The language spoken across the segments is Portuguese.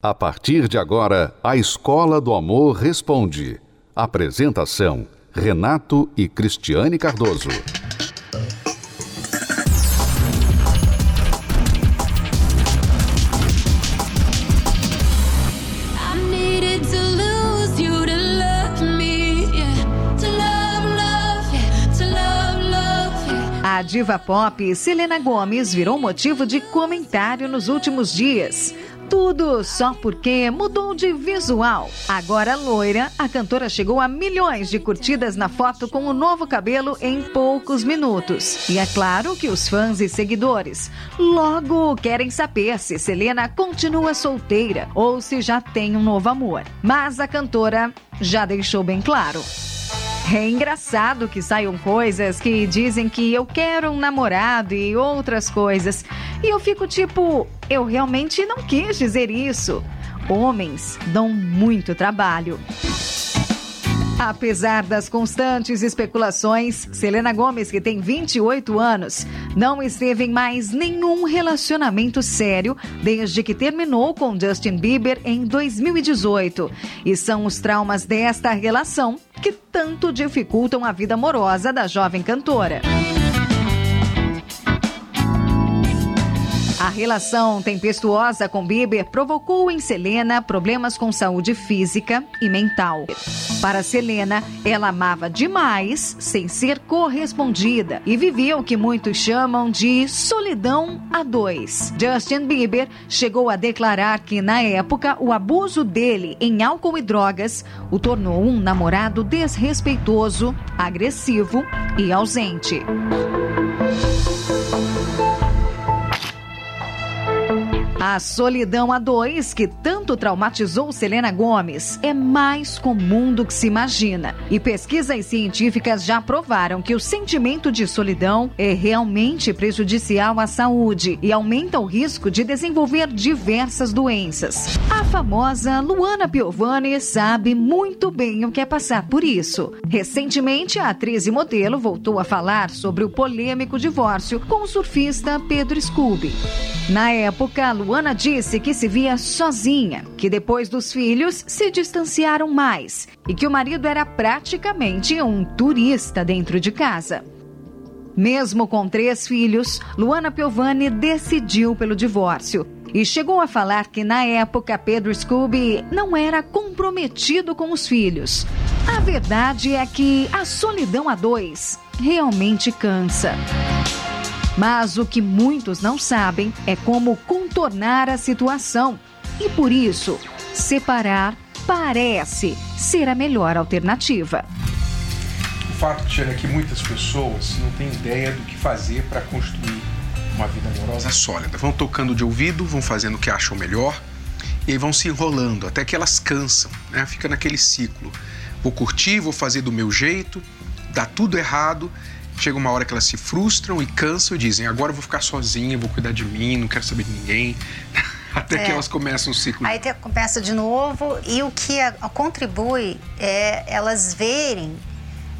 A partir de agora, a Escola do Amor Responde. Apresentação: Renato e Cristiane Cardoso. A diva pop Selena Gomes virou motivo de comentário nos últimos dias. Tudo só porque mudou de visual. Agora loira, a cantora chegou a milhões de curtidas na foto com o novo cabelo em poucos minutos. E é claro que os fãs e seguidores logo querem saber se Selena continua solteira ou se já tem um novo amor. Mas a cantora já deixou bem claro. É engraçado que saiam coisas que dizem que eu quero um namorado e outras coisas. E eu fico tipo, eu realmente não quis dizer isso. Homens dão muito trabalho. Apesar das constantes especulações, Selena Gomes, que tem 28 anos, não esteve em mais nenhum relacionamento sério desde que terminou com Justin Bieber em 2018. E são os traumas desta relação que tanto dificultam a vida amorosa da jovem cantora. Relação tempestuosa com Bieber provocou em Selena problemas com saúde física e mental. Para Selena, ela amava demais sem ser correspondida e vivia o que muitos chamam de solidão a dois. Justin Bieber chegou a declarar que, na época, o abuso dele em álcool e drogas o tornou um namorado desrespeitoso, agressivo e ausente. A solidão a dois, que tanto traumatizou Selena Gomes, é mais comum do que se imagina. E pesquisas científicas já provaram que o sentimento de solidão é realmente prejudicial à saúde e aumenta o risco de desenvolver diversas doenças. A famosa Luana Piovani sabe muito bem o que é passar por isso. Recentemente, a atriz e modelo voltou a falar sobre o polêmico divórcio com o surfista Pedro Scooby. Na época, Luana disse que se via sozinha, que depois dos filhos se distanciaram mais e que o marido era praticamente um turista dentro de casa. Mesmo com três filhos, Luana Piovani decidiu pelo divórcio e chegou a falar que na época Pedro Scooby não era comprometido com os filhos. A verdade é que a solidão a dois realmente cansa. Mas o que muitos não sabem é como contornar a situação. E por isso, separar parece ser a melhor alternativa. O fato, Tiana, é que muitas pessoas não têm ideia do que fazer para construir uma vida amorosa sólida. Vão tocando de ouvido, vão fazendo o que acham melhor e aí vão se enrolando até que elas cansam, né? Fica naquele ciclo. Vou curtir, vou fazer do meu jeito, dá tudo errado chega uma hora que elas se frustram e cansam e dizem: agora eu vou ficar sozinha, vou cuidar de mim, não quero saber de ninguém. Até é. que elas começam o ciclo. Aí começa de novo e o que a, a contribui é elas verem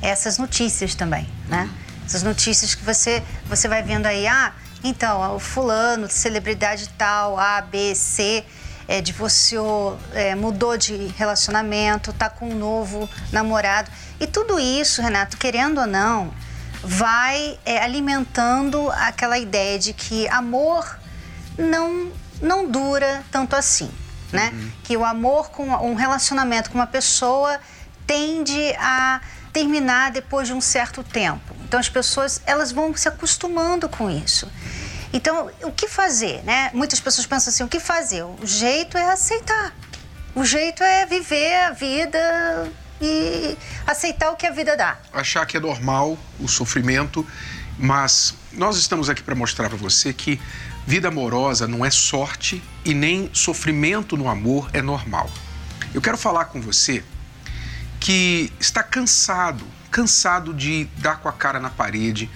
essas notícias também, né? Uhum. Essas notícias que você, você vai vendo aí, ah, então, o fulano, celebridade tal, A, B, C, é, divorciou, é, mudou de relacionamento, tá com um novo namorado. E tudo isso, Renato, querendo ou não, vai é, alimentando aquela ideia de que amor não, não dura tanto assim, né? Uhum. Que o amor com um relacionamento com uma pessoa tende a terminar depois de um certo tempo. Então as pessoas elas vão se acostumando com isso. Então o que fazer, né? Muitas pessoas pensam assim, o que fazer? O jeito é aceitar. O jeito é viver a vida e aceitar o que a vida dá. Achar que é normal o sofrimento, mas nós estamos aqui para mostrar para você que vida amorosa não é sorte e nem sofrimento no amor é normal. Eu quero falar com você que está cansado, cansado de dar com a cara na parede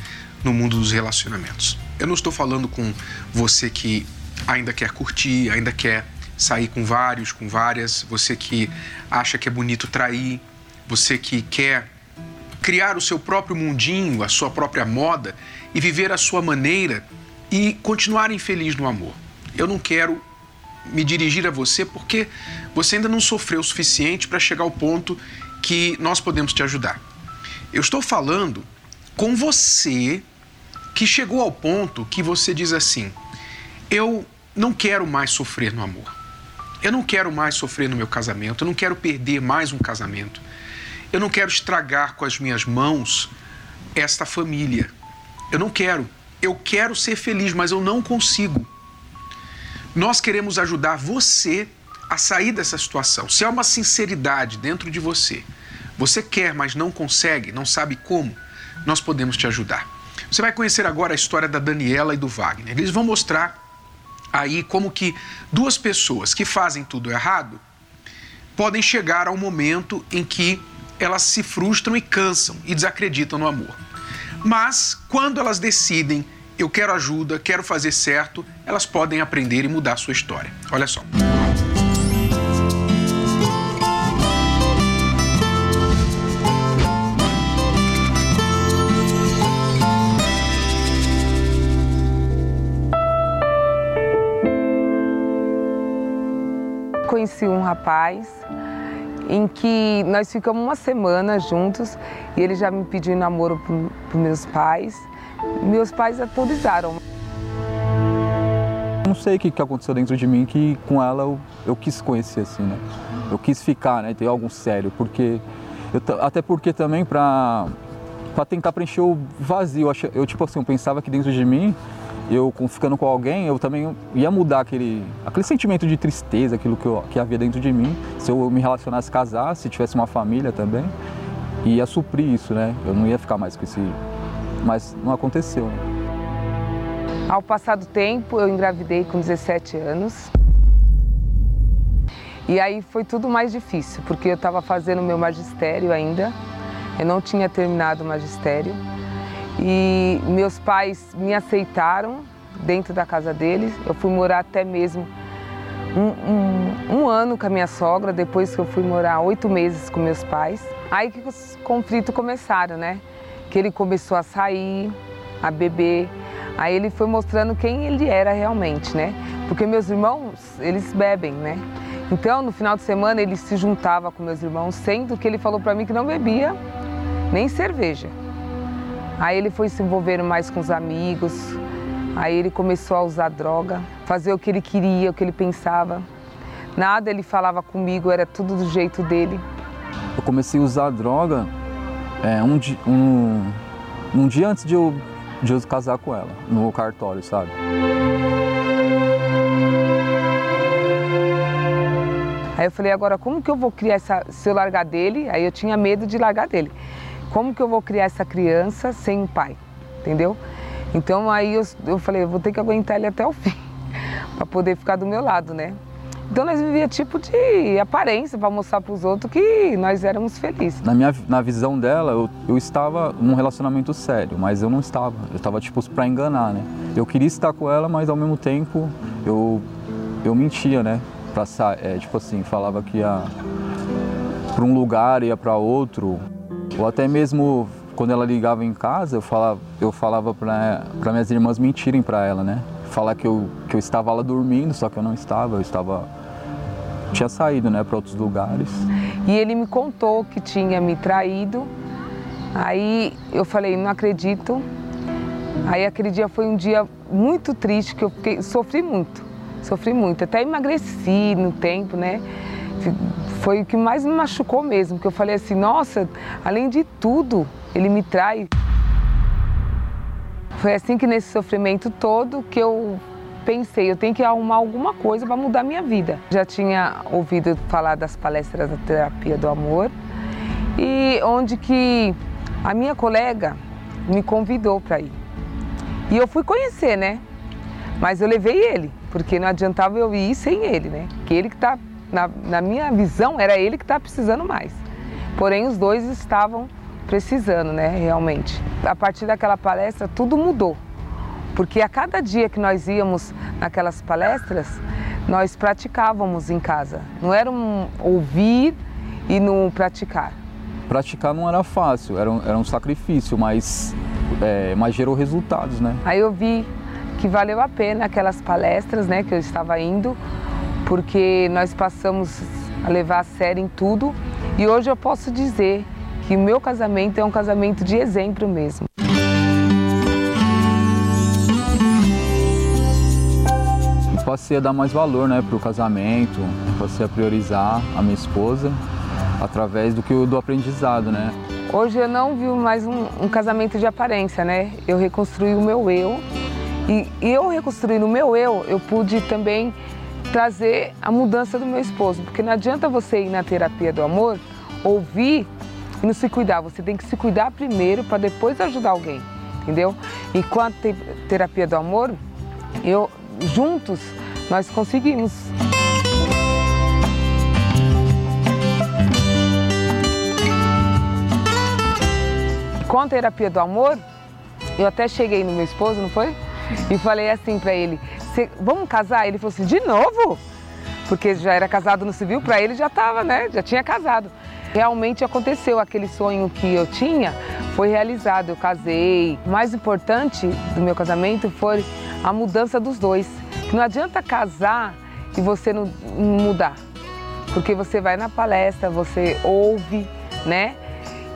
no mundo dos relacionamentos. Eu não estou falando com você que ainda quer curtir, ainda quer sair com vários, com várias, você que acha que é bonito trair, você que quer criar o seu próprio mundinho, a sua própria moda e viver a sua maneira e continuar infeliz no amor. Eu não quero me dirigir a você porque você ainda não sofreu o suficiente para chegar ao ponto que nós podemos te ajudar. Eu estou falando com você que chegou ao ponto que você diz assim: eu não quero mais sofrer no amor. Eu não quero mais sofrer no meu casamento. Eu não quero perder mais um casamento. Eu não quero estragar com as minhas mãos esta família. Eu não quero. Eu quero ser feliz, mas eu não consigo. Nós queremos ajudar você a sair dessa situação. Se há uma sinceridade dentro de você, você quer, mas não consegue, não sabe como, nós podemos te ajudar. Você vai conhecer agora a história da Daniela e do Wagner. Eles vão mostrar aí como que duas pessoas que fazem tudo errado podem chegar ao momento em que elas se frustram e cansam e desacreditam no amor. Mas quando elas decidem eu quero ajuda, quero fazer certo, elas podem aprender e mudar sua história. Olha só. Conheci um rapaz em que nós ficamos uma semana juntos e ele já me pediu namoro para meus pais meus pais autorizaram. Não sei o que, aconteceu dentro de mim que com ela eu, eu quis conhecer assim, né? Eu quis ficar, né? Ter algo sério, porque eu, até porque também para para tentar preencher o vazio. Eu tipo assim, eu pensava que dentro de mim eu ficando com alguém, eu também ia mudar aquele, aquele sentimento de tristeza, aquilo que, eu, que havia dentro de mim. Se eu me relacionasse, casasse, se tivesse uma família também, ia suprir isso, né? Eu não ia ficar mais com esse mas não aconteceu. Né? Ao passar do tempo, eu engravidei com 17 anos. E aí foi tudo mais difícil, porque eu estava fazendo meu magistério ainda, eu não tinha terminado o magistério. E meus pais me aceitaram dentro da casa deles. Eu fui morar até mesmo um, um, um, ano com a minha sogra, depois que eu fui morar oito meses com meus pais. Aí que os conflitos começaram, né? que ele começou a sair, a beber. Aí ele foi mostrando quem ele era realmente, né? Porque meus irmãos, eles bebem, né? Então, no final de semana, ele se juntava com meus irmãos, sendo que ele falou para mim que não bebia nem cerveja. Aí ele foi se envolvendo mais com os amigos, aí ele começou a usar droga, fazer o que ele queria, o que ele pensava. Nada ele falava comigo, era tudo do jeito dele. Eu comecei a usar droga é, um, um, um dia antes de eu, de eu casar com ela, no cartório, sabe? Aí eu falei, agora como que eu vou criar essa. Se eu largar dele, aí eu tinha medo de largar dele. Como que eu vou criar essa criança sem um pai? Entendeu? Então aí eu, eu falei, vou ter que aguentar ele até o fim, para poder ficar do meu lado, né? Então nós vivíamos tipo de aparência para mostrar para os outros que nós éramos felizes. Na minha na visão dela, eu, eu estava num relacionamento sério, mas eu não estava. Eu estava tipo para enganar, né? Eu queria estar com ela, mas ao mesmo tempo eu eu mentia, né? Pra, é, tipo assim, falava que ia para um lugar, ia para outro, ou até mesmo quando ela ligava em casa, eu falava, eu falava para minhas irmãs mentirem para ela, né? Falar que eu, que eu estava lá dormindo, só que eu não estava, eu estava tinha saído né, para outros lugares. E ele me contou que tinha me traído. Aí eu falei, não acredito. Aí aquele dia foi um dia muito triste, que eu fiquei, sofri muito, sofri muito. Até emagreci no tempo, né? Foi o que mais me machucou mesmo, que eu falei assim, nossa, além de tudo, ele me trai. Foi assim que nesse sofrimento todo que eu pensei, eu tenho que arrumar alguma coisa para mudar minha vida. Já tinha ouvido falar das palestras da terapia do amor e onde que a minha colega me convidou para ir. E eu fui conhecer, né? Mas eu levei ele, porque não adiantava eu ir sem ele, né? Que ele que tá, na, na minha visão, era ele que está precisando mais. Porém, os dois estavam precisando, né? Realmente. A partir daquela palestra, tudo mudou. Porque a cada dia que nós íamos naquelas palestras, nós praticávamos em casa. Não era um ouvir e não praticar. Praticar não era fácil, era um, era um sacrifício, mas, é, mas gerou resultados, né? Aí eu vi que valeu a pena aquelas palestras né, que eu estava indo, porque nós passamos a levar a sério em tudo e hoje eu posso dizer que o meu casamento é um casamento de exemplo mesmo. Passei a dar mais valor né, para o casamento, passei a priorizar a minha esposa através do que do aprendizado, né? Hoje eu não vivo mais um, um casamento de aparência, né? Eu reconstruí o meu eu e, e eu reconstruindo o meu eu, eu pude também trazer a mudança do meu esposo, porque não adianta você ir na terapia do amor, ouvir e não se cuidar. Você tem que se cuidar primeiro para depois ajudar alguém, entendeu? E com a terapia do amor, eu juntos nós conseguimos com a terapia do amor, eu até cheguei no meu esposo, não foi? E falei assim para ele: vamos casar? Ele falou assim: de novo? Porque já era casado no civil, para ele já estava, né? Já tinha casado. Realmente aconteceu aquele sonho que eu tinha, foi realizado. Eu casei. O mais importante do meu casamento foi a mudança dos dois. Não adianta casar e você não mudar, porque você vai na palestra, você ouve, né?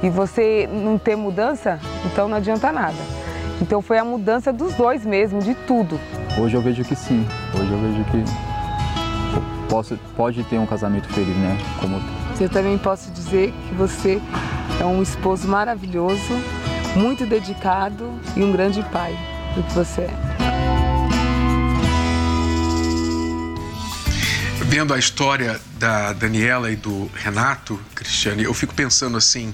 e você não ter mudança, então não adianta nada. Então foi a mudança dos dois mesmo, de tudo. Hoje eu vejo que sim. Hoje eu vejo que posso, pode ter um casamento feliz, né? Como... Eu também posso dizer que você é um esposo maravilhoso, muito dedicado e um grande pai do que você é. Vendo a história da Daniela e do Renato, Cristiane, eu fico pensando assim,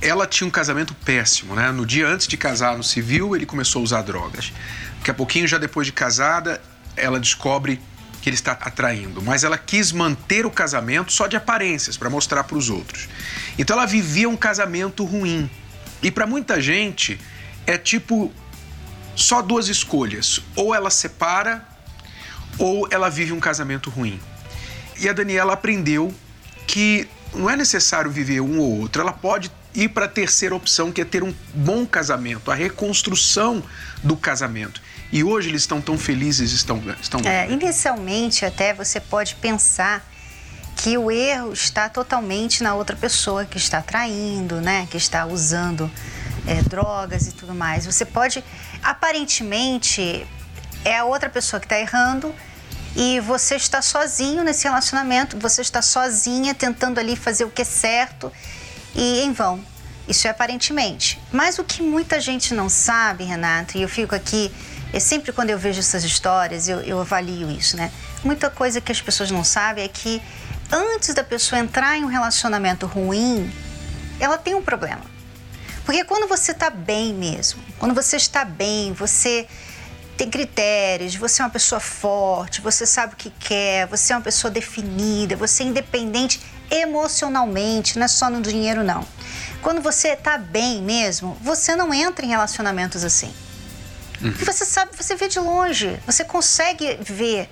ela tinha um casamento péssimo, né? No dia antes de casar no civil, ele começou a usar drogas. Daqui a pouquinho, já depois de casada, ela descobre que ele está atraindo, mas ela quis manter o casamento só de aparências para mostrar para os outros. Então ela vivia um casamento ruim. E para muita gente é tipo só duas escolhas: ou ela separa ou ela vive um casamento ruim. E a Daniela aprendeu que não é necessário viver um ou outro, ela pode ir para a terceira opção, que é ter um bom casamento, a reconstrução do casamento. E hoje eles estão tão felizes, estão, estão é, Inicialmente, até você pode pensar que o erro está totalmente na outra pessoa que está traindo, né? Que está usando é, drogas e tudo mais. Você pode, aparentemente, é a outra pessoa que está errando e você está sozinho nesse relacionamento, você está sozinha tentando ali fazer o que é certo e em vão. Isso é aparentemente. Mas o que muita gente não sabe, Renato, e eu fico aqui, é sempre quando eu vejo essas histórias, eu, eu avalio isso, né? Muita coisa que as pessoas não sabem é que antes da pessoa entrar em um relacionamento ruim, ela tem um problema. Porque quando você está bem mesmo, quando você está bem, você tem critérios, você é uma pessoa forte, você sabe o que quer, você é uma pessoa definida, você é independente emocionalmente, não é só no dinheiro não. Quando você está bem mesmo, você não entra em relacionamentos assim. Uhum. Você sabe, você vê de longe, você consegue ver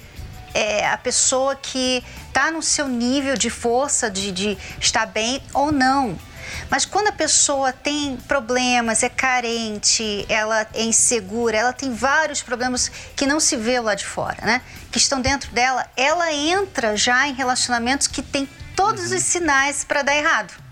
é, a pessoa que está no seu nível de força de, de estar bem ou não. Mas quando a pessoa tem problemas, é carente, ela é insegura, ela tem vários problemas que não se vê lá de fora, né? Que estão dentro dela, ela entra já em relacionamentos que tem todos os sinais para dar errado.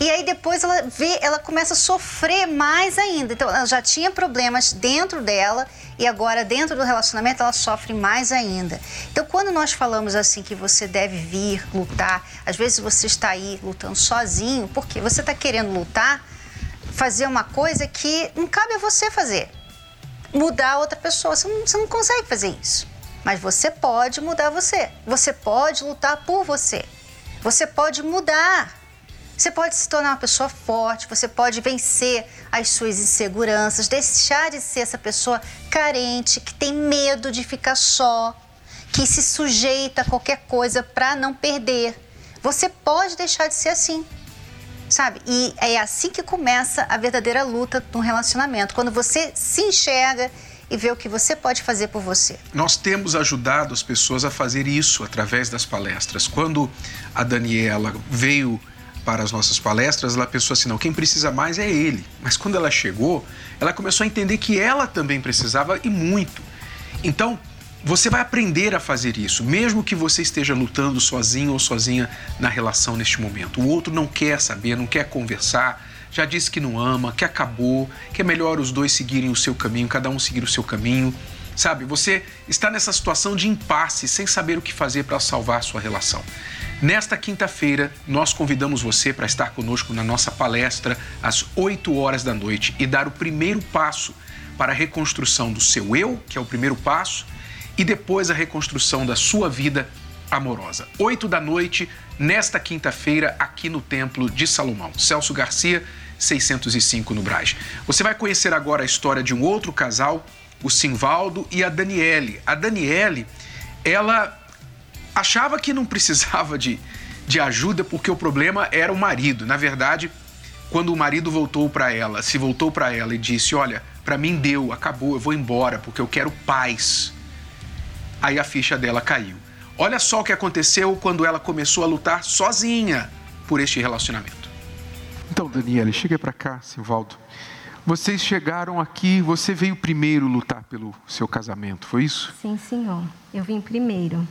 E aí depois ela vê, ela começa a sofrer mais ainda. Então ela já tinha problemas dentro dela e agora dentro do relacionamento ela sofre mais ainda. Então quando nós falamos assim que você deve vir lutar, às vezes você está aí lutando sozinho, porque você está querendo lutar, fazer uma coisa que não cabe a você fazer. Mudar outra pessoa, você não, você não consegue fazer isso. Mas você pode mudar você. Você pode lutar por você. Você pode mudar. Você pode se tornar uma pessoa forte, você pode vencer as suas inseguranças, deixar de ser essa pessoa carente, que tem medo de ficar só, que se sujeita a qualquer coisa para não perder. Você pode deixar de ser assim. Sabe? E é assim que começa a verdadeira luta no relacionamento, quando você se enxerga e vê o que você pode fazer por você. Nós temos ajudado as pessoas a fazer isso através das palestras. Quando a Daniela veio para as nossas palestras, ela pensou assim: não, quem precisa mais é ele. Mas quando ela chegou, ela começou a entender que ela também precisava e muito. Então, você vai aprender a fazer isso, mesmo que você esteja lutando sozinho ou sozinha na relação neste momento. O outro não quer saber, não quer conversar, já disse que não ama, que acabou, que é melhor os dois seguirem o seu caminho, cada um seguir o seu caminho. Sabe, você está nessa situação de impasse, sem saber o que fazer para salvar a sua relação. Nesta quinta-feira, nós convidamos você para estar conosco na nossa palestra às 8 horas da noite e dar o primeiro passo para a reconstrução do seu eu, que é o primeiro passo, e depois a reconstrução da sua vida amorosa. 8 da noite, nesta quinta-feira, aqui no Templo de Salomão. Celso Garcia, 605 no Braz. Você vai conhecer agora a história de um outro casal, o Simvaldo e a Daniele. A Daniele, ela achava que não precisava de, de ajuda porque o problema era o marido. Na verdade, quando o marido voltou para ela, se voltou para ela e disse: Olha, para mim deu, acabou, eu vou embora porque eu quero paz. Aí a ficha dela caiu. Olha só o que aconteceu quando ela começou a lutar sozinha por este relacionamento. Então, Daniela, chega para cá, Simvaldo. Vocês chegaram aqui, você veio primeiro lutar pelo seu casamento, foi isso? Sim, senhor. Eu vim primeiro.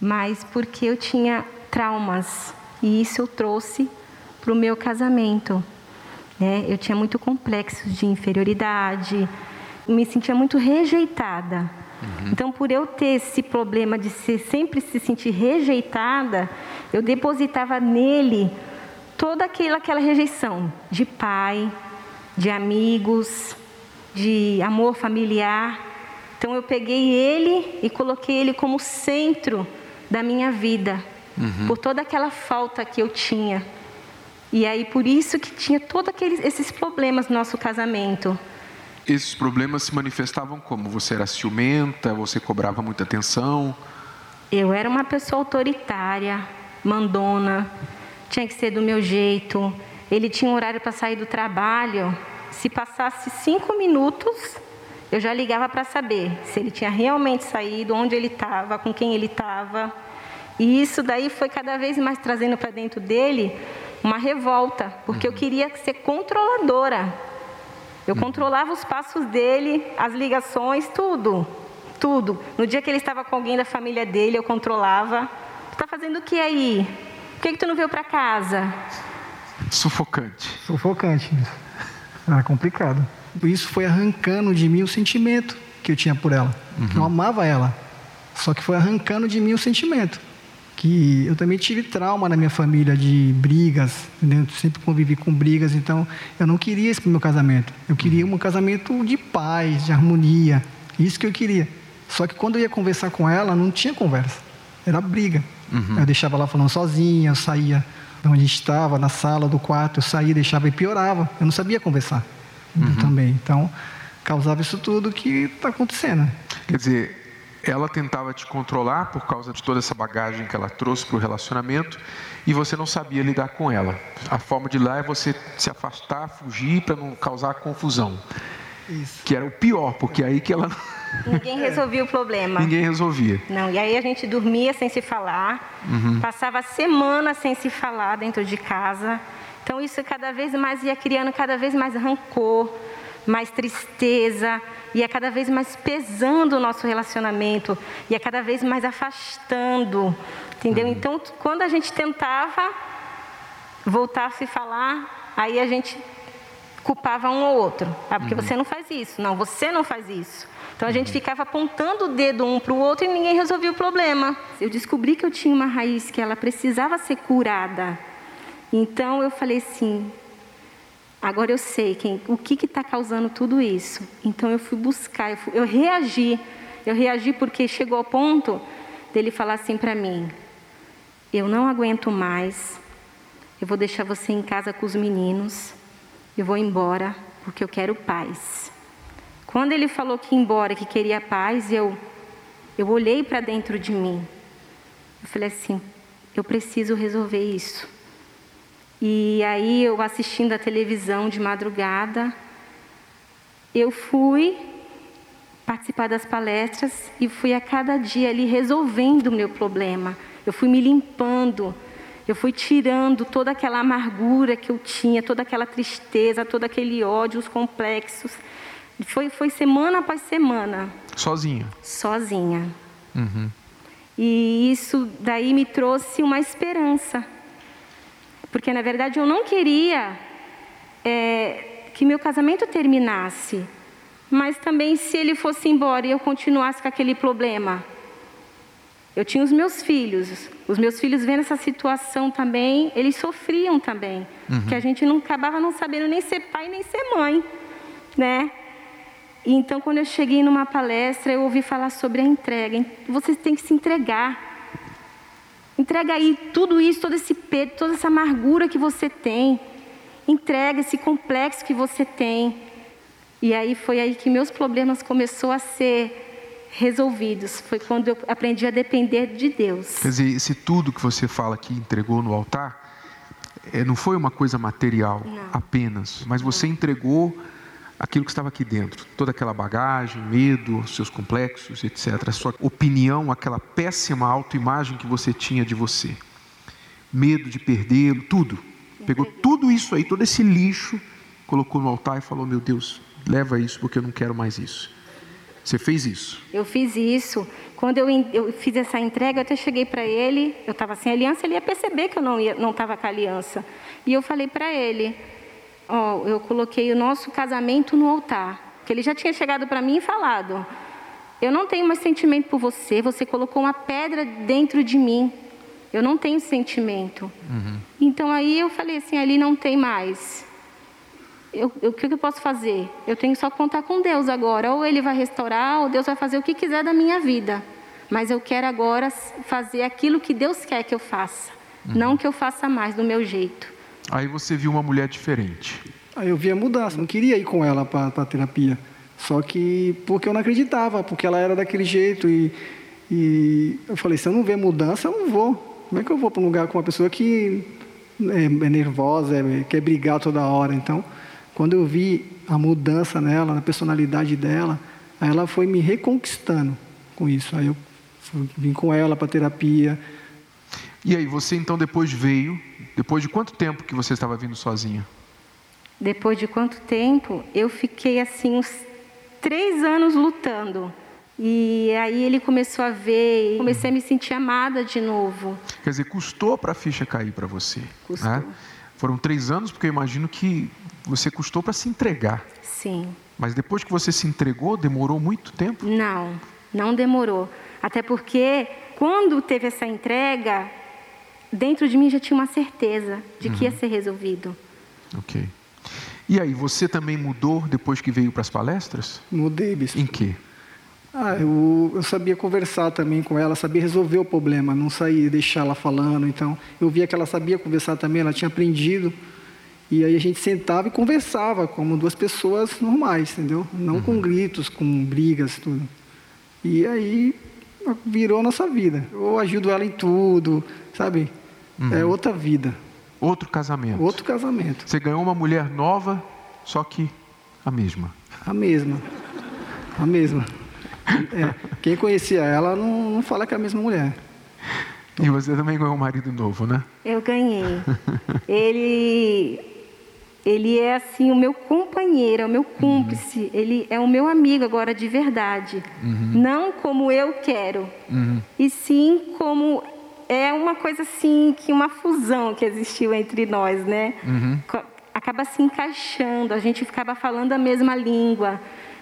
Mas porque eu tinha traumas e isso eu trouxe para o meu casamento. Né? Eu tinha muito complexo de inferioridade, me sentia muito rejeitada. Uhum. Então, por eu ter esse problema de ser, sempre se sentir rejeitada, eu depositava nele toda aquela, aquela rejeição de pai, de amigos, de amor familiar. Então, eu peguei ele e coloquei ele como centro da minha vida, uhum. por toda aquela falta que eu tinha. E aí, por isso que tinha todos esses problemas no nosso casamento. Esses problemas se manifestavam como? Você era ciumenta, você cobrava muita atenção? Eu era uma pessoa autoritária, mandona, tinha que ser do meu jeito. Ele tinha um horário para sair do trabalho. Se passasse cinco minutos, eu já ligava para saber se ele tinha realmente saído, onde ele estava, com quem ele estava. E isso daí foi cada vez mais trazendo para dentro dele uma revolta, porque eu queria ser controladora. Eu controlava os passos dele, as ligações, tudo. Tudo. No dia que ele estava com alguém da família dele, eu controlava. Está fazendo o que aí? Por que, que tu não veio para casa? Sufocante. Sufocante. Era complicado. Isso foi arrancando de mim o sentimento que eu tinha por ela. Uhum. Eu amava ela. Só que foi arrancando de mim o sentimento que eu também tive trauma na minha família de brigas, entendeu? sempre convivi com brigas, então eu não queria isso para o meu casamento. Eu queria um casamento de paz, de harmonia, isso que eu queria. Só que quando eu ia conversar com ela, não tinha conversa, era briga. Uhum. Eu deixava ela falando sozinha, eu saía de onde a gente estava, na sala do quarto, eu saía, deixava e piorava. Eu não sabia conversar uhum. também. Então, causava isso tudo que está acontecendo. Quer dizer, ela tentava te controlar por causa de toda essa bagagem que ela trouxe para o relacionamento e você não sabia lidar com ela. A forma de lá é você se afastar, fugir para não causar confusão. Isso. Que era o pior, porque aí que ela. Ninguém resolvia o problema. Ninguém resolvia. Não, e aí a gente dormia sem se falar, uhum. passava semanas sem se falar dentro de casa. Então isso cada vez mais ia criando cada vez mais rancor, mais tristeza, ia cada vez mais pesando o nosso relacionamento, ia cada vez mais afastando, entendeu? Uhum. Então, quando a gente tentava voltar a se falar, aí a gente culpava um ou outro. Ah, porque uhum. você não faz isso. Não, você não faz isso. Então a gente ficava apontando o dedo um para o outro e ninguém resolvia o problema. Eu descobri que eu tinha uma raiz que ela precisava ser curada. Então eu falei assim: Agora eu sei quem, o que está causando tudo isso. Então eu fui buscar, eu, fui, eu reagi. Eu reagi porque chegou ao ponto dele falar assim para mim: Eu não aguento mais, eu vou deixar você em casa com os meninos, eu vou embora porque eu quero paz. Quando ele falou que ia embora, que queria paz, eu, eu olhei para dentro de mim. Eu falei assim: Eu preciso resolver isso. E aí eu assistindo a televisão de madrugada, eu fui participar das palestras e fui a cada dia ali resolvendo o meu problema. Eu fui me limpando, eu fui tirando toda aquela amargura que eu tinha, toda aquela tristeza, todo aquele ódio, os complexos. Foi, foi semana após semana. Sozinha? Sozinha. Uhum. E isso daí me trouxe uma esperança. Porque, na verdade, eu não queria é, que meu casamento terminasse. Mas também, se ele fosse embora e eu continuasse com aquele problema. Eu tinha os meus filhos. Os meus filhos vendo essa situação também, eles sofriam também. Uhum. Que a gente não acabava não sabendo nem ser pai nem ser mãe, né? E então, quando eu cheguei numa palestra, eu ouvi falar sobre a entrega. Você tem que se entregar. Entrega aí tudo isso, todo esse peso, toda essa amargura que você tem. Entrega esse complexo que você tem. E aí foi aí que meus problemas começaram a ser resolvidos. Foi quando eu aprendi a depender de Deus. Quer dizer, esse tudo que você fala que entregou no altar, é, não foi uma coisa material não. apenas, mas você entregou aquilo que estava aqui dentro, toda aquela bagagem, medo, seus complexos, etc. A sua opinião, aquela péssima autoimagem que você tinha de você, medo de perdê-lo, tudo. Pegou tudo isso aí, todo esse lixo, colocou no altar e falou: Meu Deus, leva isso porque eu não quero mais isso. Você fez isso? Eu fiz isso. Quando eu, eu fiz essa entrega, eu até cheguei para ele, eu estava sem aliança, ele ia perceber que eu não estava com a aliança. E eu falei para ele: oh, eu coloquei o nosso casamento no altar. Que ele já tinha chegado para mim e falado: Eu não tenho mais sentimento por você, você colocou uma pedra dentro de mim. Eu não tenho sentimento. Uhum. Então aí eu falei assim: ali não tem mais. Eu, eu, o que eu posso fazer? Eu tenho só que contar com Deus agora. Ou Ele vai restaurar, ou Deus vai fazer o que quiser da minha vida. Mas eu quero agora fazer aquilo que Deus quer que eu faça. Uhum. Não que eu faça mais do meu jeito. Aí você viu uma mulher diferente. Aí eu via mudança, não queria ir com ela para a terapia. Só que porque eu não acreditava, porque ela era daquele jeito. E, e eu falei: se eu não ver mudança, eu não vou. Como é que eu vou para um lugar com uma pessoa que é, é nervosa, é, quer brigar toda hora? Então, quando eu vi a mudança nela, na personalidade dela, aí ela foi me reconquistando com isso. Aí eu vim com ela para terapia. E aí, você então depois veio depois de quanto tempo que você estava vindo sozinha? Depois de quanto tempo? Eu fiquei assim uns três anos lutando. E aí ele começou a ver, comecei a me sentir amada de novo. Quer dizer, custou para a ficha cair para você? Custou. Né? Foram três anos, porque eu imagino que você custou para se entregar. Sim. Mas depois que você se entregou, demorou muito tempo? Não, não demorou. Até porque quando teve essa entrega, dentro de mim já tinha uma certeza de que ia uhum. ser resolvido. Ok. E aí, você também mudou depois que veio para as palestras? Mudei, bispo. Em quê? Ah, eu, eu, sabia conversar também com ela, sabia resolver o problema, não sair deixar ela falando. Então, eu via que ela sabia conversar também, ela tinha aprendido. E aí a gente sentava e conversava como duas pessoas normais, entendeu? Não uhum. com gritos, com brigas, tudo. E aí virou a nossa vida. Eu ajudo ela em tudo, sabe? Uhum. É outra vida. Outro casamento. Outro casamento. Você ganhou uma mulher nova, só que a mesma. A mesma. A mesma. É, quem conhecia ela não, não fala que é a mesma mulher. E você também ganhou um marido novo, né? Eu ganhei. ele, ele é assim o meu companheiro, é o meu cúmplice. Uhum. Ele é o meu amigo agora de verdade. Uhum. Não como eu quero, uhum. e sim como é uma coisa assim, que uma fusão que existiu entre nós, né? Uhum. Acaba se encaixando, a gente acaba falando a mesma língua,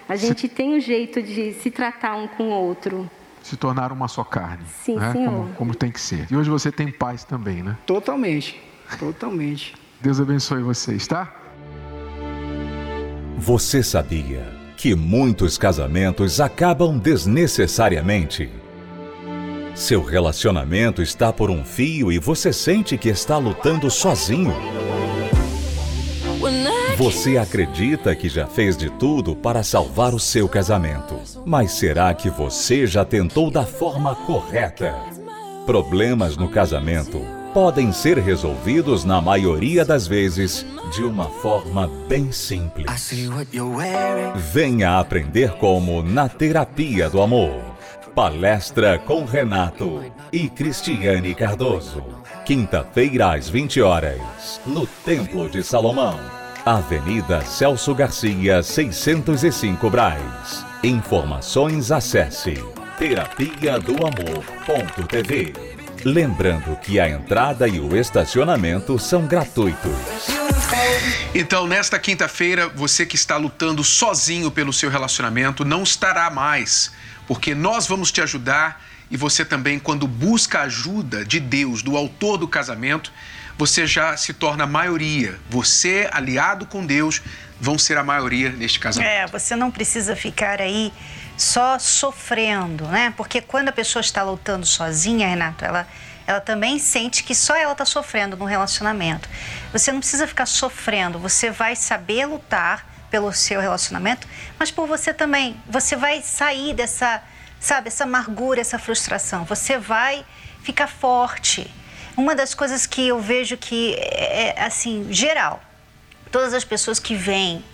a gente se... tem um jeito de se tratar um com o outro. Se tornar uma só carne. Sim, né? senhor. Como, como tem que ser. E hoje você tem paz também, né? Totalmente, totalmente. Deus abençoe vocês, tá? Você sabia que muitos casamentos acabam desnecessariamente? Seu relacionamento está por um fio e você sente que está lutando sozinho. Você acredita que já fez de tudo para salvar o seu casamento. Mas será que você já tentou da forma correta? Problemas no casamento podem ser resolvidos na maioria das vezes de uma forma bem simples. Venha aprender como na terapia do amor. Palestra com Renato e Cristiane Cardoso. Quinta-feira às 20 horas, no Templo de Salomão. Avenida Celso Garcia, 605 Braz. Informações acesse terapia do amor.tv. Lembrando que a entrada e o estacionamento são gratuitos. Então, nesta quinta-feira, você que está lutando sozinho pelo seu relacionamento não estará mais, porque nós vamos te ajudar e você também, quando busca ajuda de Deus, do autor do casamento, você já se torna a maioria. Você, aliado com Deus, vão ser a maioria neste casamento. É, você não precisa ficar aí só sofrendo, né? Porque quando a pessoa está lutando sozinha, Renato, ela, ela também sente que só ela está sofrendo no relacionamento. Você não precisa ficar sofrendo, você vai saber lutar pelo seu relacionamento, mas por você também. Você vai sair dessa sabe, essa amargura, essa frustração. Você vai ficar forte. Uma das coisas que eu vejo que é, é assim, geral, todas as pessoas que vêm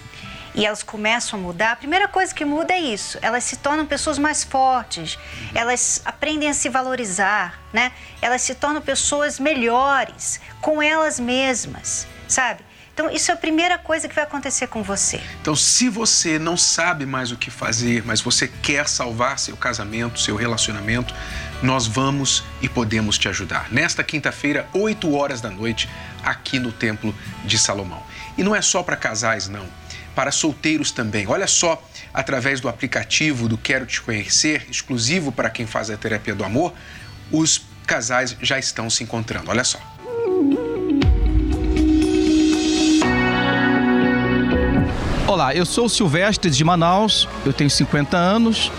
e elas começam a mudar, a primeira coisa que muda é isso. Elas se tornam pessoas mais fortes, elas aprendem a se valorizar, né? Elas se tornam pessoas melhores com elas mesmas, sabe? Então, isso é a primeira coisa que vai acontecer com você. Então, se você não sabe mais o que fazer, mas você quer salvar seu casamento, seu relacionamento, nós vamos e podemos te ajudar. Nesta quinta-feira, 8 horas da noite, aqui no Templo de Salomão. E não é só para casais, não. Para solteiros também. Olha só, através do aplicativo do Quero Te Conhecer, exclusivo para quem faz a terapia do amor, os casais já estão se encontrando. Olha só. Olá, eu sou Silvestre de Manaus, eu tenho 50 anos,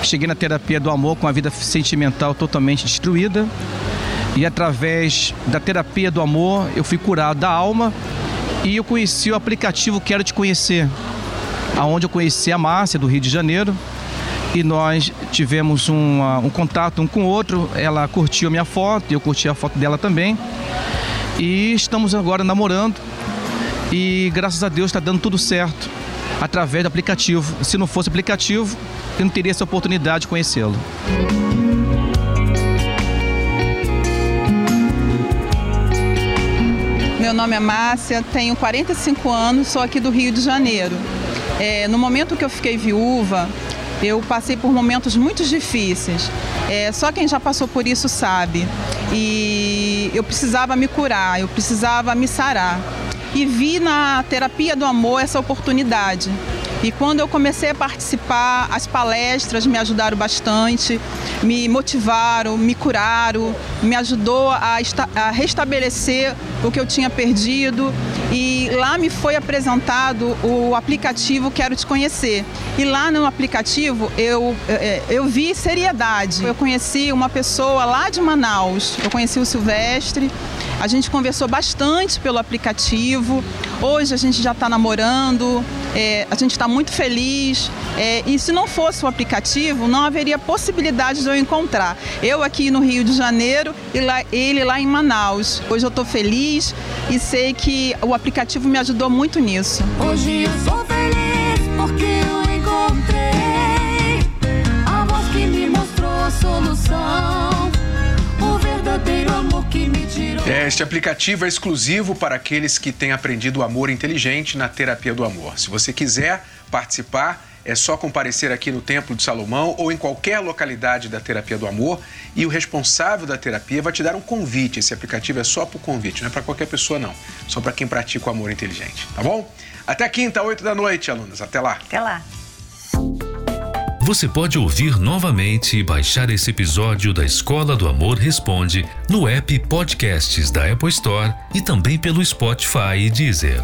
cheguei na terapia do amor com a vida sentimental totalmente destruída. E através da terapia do amor eu fui curado da alma. E eu conheci o aplicativo Quero Te Conhecer, aonde eu conheci a Márcia do Rio de Janeiro. E nós tivemos um, contato um com o outro, ela curtiu a minha foto, eu curti a foto dela também. E estamos agora namorando. E graças a Deus está dando tudo certo através do aplicativo. Se não fosse aplicativo, eu não teria essa oportunidade de conhecê-lo. Meu nome é Márcia, tenho 45 anos, sou aqui do Rio de Janeiro. É, no momento que eu fiquei viúva, eu passei por momentos muito difíceis. É, só quem já passou por isso sabe. E eu precisava me curar, eu precisava me sarar e vi na terapia do amor essa oportunidade. E quando eu comecei a participar, as palestras me ajudaram bastante, me motivaram, me curaram, me ajudou a, a restabelecer o que eu tinha perdido. E lá me foi apresentado o aplicativo Quero Te Conhecer. E lá no aplicativo eu, é, eu vi seriedade. Eu conheci uma pessoa lá de Manaus, eu conheci o Silvestre. A gente conversou bastante pelo aplicativo. Hoje a gente já está namorando, é, a gente está muito feliz. É, e se não fosse o aplicativo, não haveria possibilidade de eu encontrar. Eu aqui no Rio de Janeiro e lá, ele lá em Manaus. Hoje eu estou feliz e sei que o aplicativo me ajudou muito nisso. Hoje eu sou feliz porque eu encontrei a voz que me mostrou a solução. O verdadeiro amor que me tirou. Este aplicativo é exclusivo para aqueles que têm aprendido o amor inteligente na terapia do amor. Se você quiser participar, é só comparecer aqui no Templo de Salomão ou em qualquer localidade da Terapia do Amor e o responsável da terapia vai te dar um convite. Esse aplicativo é só para o convite, não é para qualquer pessoa não, só para quem pratica o amor inteligente, tá bom? Até quinta, 8 da noite, alunas. Até lá. Até lá. Você pode ouvir novamente e baixar esse episódio da Escola do Amor Responde no app Podcasts da Apple Store e também pelo Spotify e Deezer.